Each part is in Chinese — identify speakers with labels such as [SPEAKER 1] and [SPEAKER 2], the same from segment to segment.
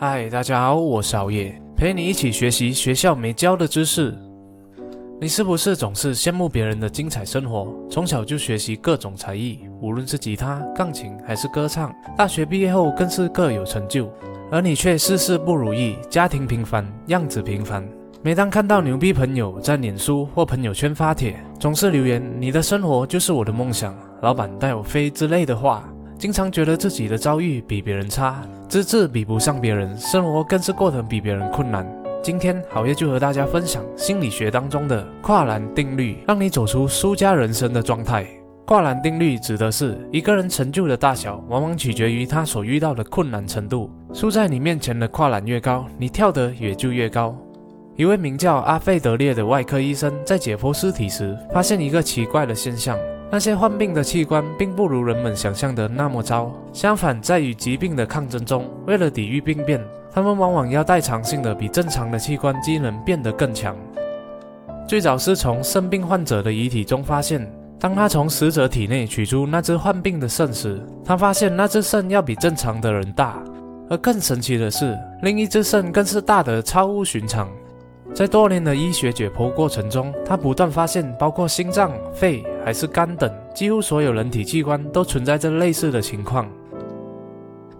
[SPEAKER 1] 嗨，大家好，我是熬夜，陪你一起学习学校没教的知识。你是不是总是羡慕别人的精彩生活？从小就学习各种才艺，无论是吉他、钢琴还是歌唱，大学毕业后更是各有成就，而你却事事不如意，家庭平凡，样子平凡。每当看到牛逼朋友在脸书或朋友圈发帖，总是留言“你的生活就是我的梦想，老板带我飞”之类的话。经常觉得自己的遭遇比别人差，资质比不上别人，生活更是过得比别人困难。今天好业就和大家分享心理学当中的跨栏定律，让你走出输家人生的状态。跨栏定律指的是一个人成就的大小，往往取决于他所遇到的困难程度。输在你面前的跨栏越高，你跳得也就越高。一位名叫阿费德列的外科医生在解剖尸体时，发现一个奇怪的现象。那些患病的器官并不如人们想象的那么糟，相反，在与疾病的抗争中，为了抵御病变，他们往往要代偿性的比正常的器官机能变得更强。最早是从肾病患者的遗体中发现，当他从死者体内取出那只患病的肾时，他发现那只肾要比正常的人大，而更神奇的是，另一只肾更是大得超乎寻常。在多年的医学解剖过程中，他不断发现，包括心脏、肺还是肝等，几乎所有人体器官都存在着类似的情况。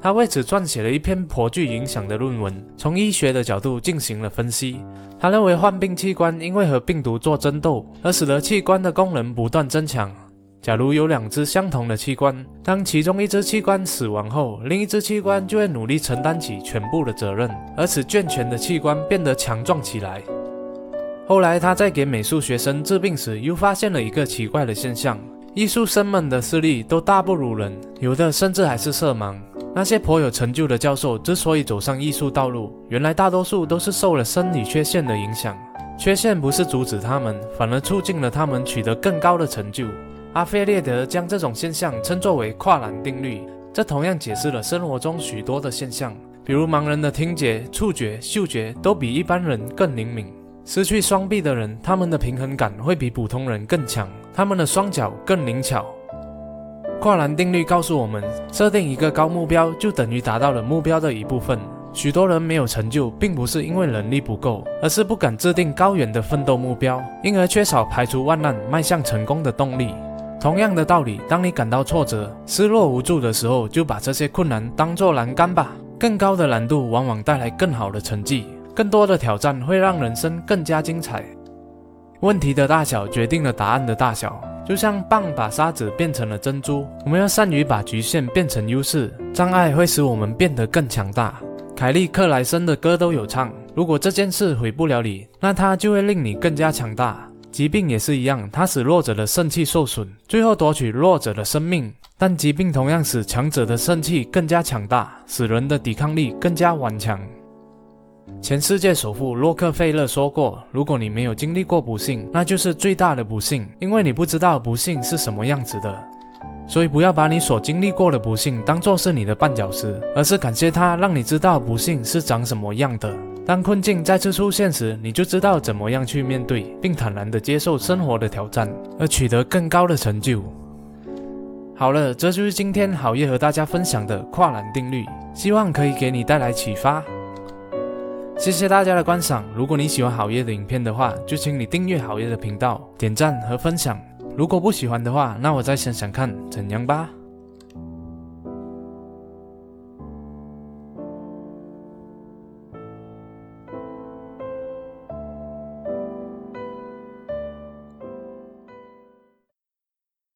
[SPEAKER 1] 他为此撰写了一篇颇具影响的论文，从医学的角度进行了分析。他认为，患病器官因为和病毒做争斗，而使得器官的功能不断增强。假如有两只相同的器官，当其中一只器官死亡后，另一只器官就会努力承担起全部的责任，而使健全的器官变得强壮起来。后来，他在给美术学生治病时，又发现了一个奇怪的现象：艺术生们的视力都大不如人，有的甚至还是色盲。那些颇有成就的教授之所以走上艺术道路，原来大多数都是受了生理缺陷的影响。缺陷不是阻止他们，反而促进了他们取得更高的成就。阿菲列德将这种现象称作为跨栏定律，这同样解释了生活中许多的现象，比如盲人的听觉、触觉、嗅觉都比一般人更灵敏；失去双臂的人，他们的平衡感会比普通人更强，他们的双脚更灵巧。跨栏定律告诉我们，设定一个高目标就等于达到了目标的一部分。许多人没有成就，并不是因为能力不够，而是不敢制定高远的奋斗目标，因而缺少排除万难、迈向成功的动力。同样的道理，当你感到挫折、失落无助的时候，就把这些困难当作栏杆吧。更高的难度往往带来更好的成绩，更多的挑战会让人生更加精彩。问题的大小决定了答案的大小，就像棒把沙子变成了珍珠。我们要善于把局限变成优势，障碍会使我们变得更强大。凯利克莱森的歌都有唱：如果这件事毁不了你，那它就会令你更加强大。疾病也是一样，它使弱者的肾气受损，最后夺取弱者的生命。但疾病同样使强者的肾气更加强大，使人的抵抗力更加顽强。前世界首富洛克菲勒说过：“如果你没有经历过不幸，那就是最大的不幸，因为你不知道不幸是什么样子的。所以不要把你所经历过的不幸当作是你的绊脚石，而是感谢它，让你知道不幸是长什么样的。”当困境再次出现时，你就知道怎么样去面对，并坦然地接受生活的挑战，而取得更高的成就。好了，这就是今天好业和大家分享的跨栏定律，希望可以给你带来启发。谢谢大家的观赏。如果你喜欢好业的影片的话，就请你订阅好业的频道，点赞和分享。如果不喜欢的话，那我再想想看怎样吧。